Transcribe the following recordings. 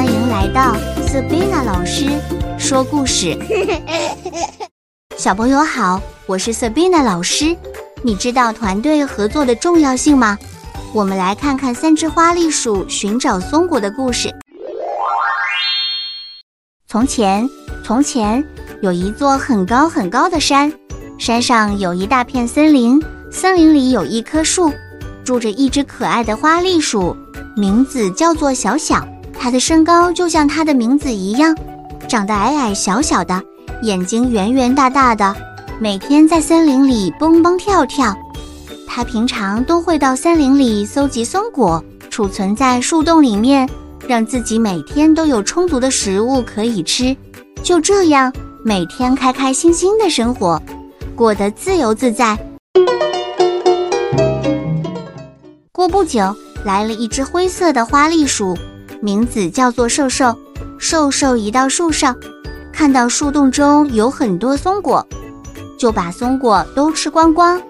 欢迎来到 Sabina 老师说故事。小朋友好，我是 Sabina 老师。你知道团队合作的重要性吗？我们来看看三只花栗鼠寻找松果的故事。从前，从前有一座很高很高的山，山上有一大片森林，森林里有一棵树，住着一只可爱的花栗鼠，名字叫做小小。它的身高就像它的名字一样，长得矮矮小小的，眼睛圆圆大大的，每天在森林里蹦蹦跳跳。它平常都会到森林里搜集松果，储存在树洞里面，让自己每天都有充足的食物可以吃。就这样，每天开开心心的生活，过得自由自在。过不久，来了一只灰色的花栗鼠。名字叫做瘦瘦，瘦瘦一到树上，看到树洞中有很多松果，就把松果都吃光光。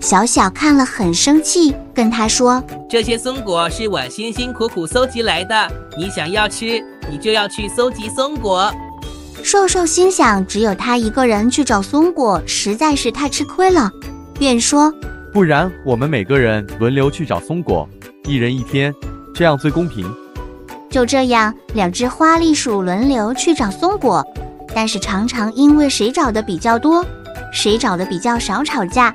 小小看了很生气，跟他说：“这些松果是我辛辛苦苦搜集来的，你想要吃，你就要去搜集松果。”瘦瘦心想，只有他一个人去找松果，实在是太吃亏了，便说：“不然我们每个人轮流去找松果，一人一天，这样最公平。”就这样，两只花栗鼠轮流去找松果，但是常常因为谁找的比较多，谁找的比较少吵架，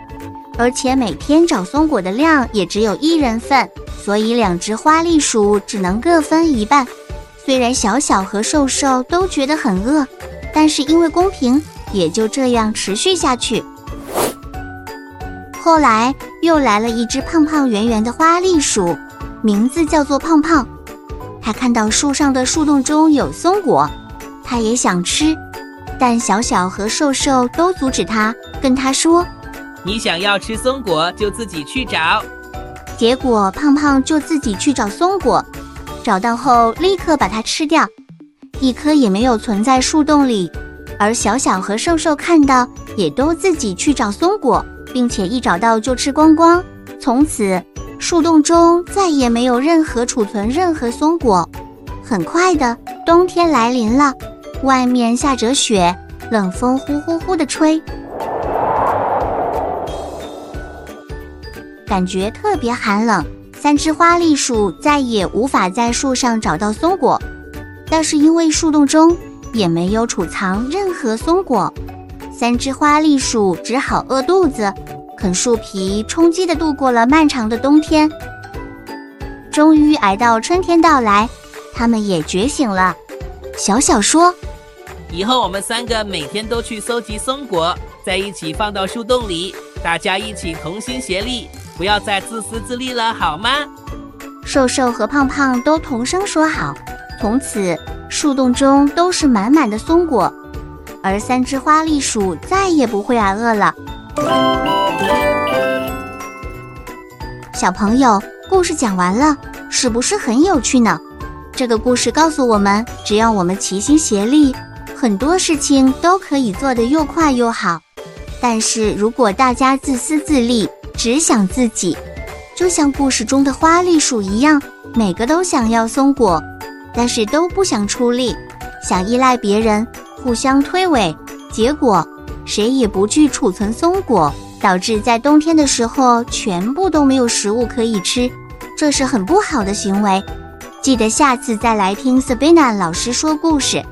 而且每天找松果的量也只有一人份，所以两只花栗鼠只能各分一半。虽然小小和瘦瘦都觉得很饿，但是因为公平，也就这样持续下去。后来又来了一只胖胖圆圆的花栗鼠，名字叫做胖胖。他看到树上的树洞中有松果，他也想吃，但小小和瘦瘦都阻止他，跟他说：“你想要吃松果，就自己去找。”结果胖胖就自己去找松果，找到后立刻把它吃掉，一颗也没有存在树洞里。而小小和瘦瘦看到，也都自己去找松果，并且一找到就吃光光，从此。树洞中再也没有任何储存任何松果。很快的，冬天来临了，外面下着雪，冷风呼呼呼的吹，感觉特别寒冷。三只花栗鼠再也无法在树上找到松果，但是因为树洞中也没有储藏任何松果，三只花栗鼠只好饿肚子。啃树皮，充饥的度过了漫长的冬天。终于挨到春天到来，他们也觉醒了。小小说：“以后我们三个每天都去搜集松果，在一起放到树洞里，大家一起同心协力，不要再自私自利了，好吗？”瘦瘦和胖胖都同声说好。从此，树洞中都是满满的松果，而三只花栗鼠再也不会挨饿了。小朋友，故事讲完了，是不是很有趣呢？这个故事告诉我们，只要我们齐心协力，很多事情都可以做得又快又好。但是如果大家自私自利，只想自己，就像故事中的花栗鼠一样，每个都想要松果，但是都不想出力，想依赖别人，互相推诿，结果。谁也不去储存松果，导致在冬天的时候全部都没有食物可以吃，这是很不好的行为。记得下次再来听 Sabina 老师说故事。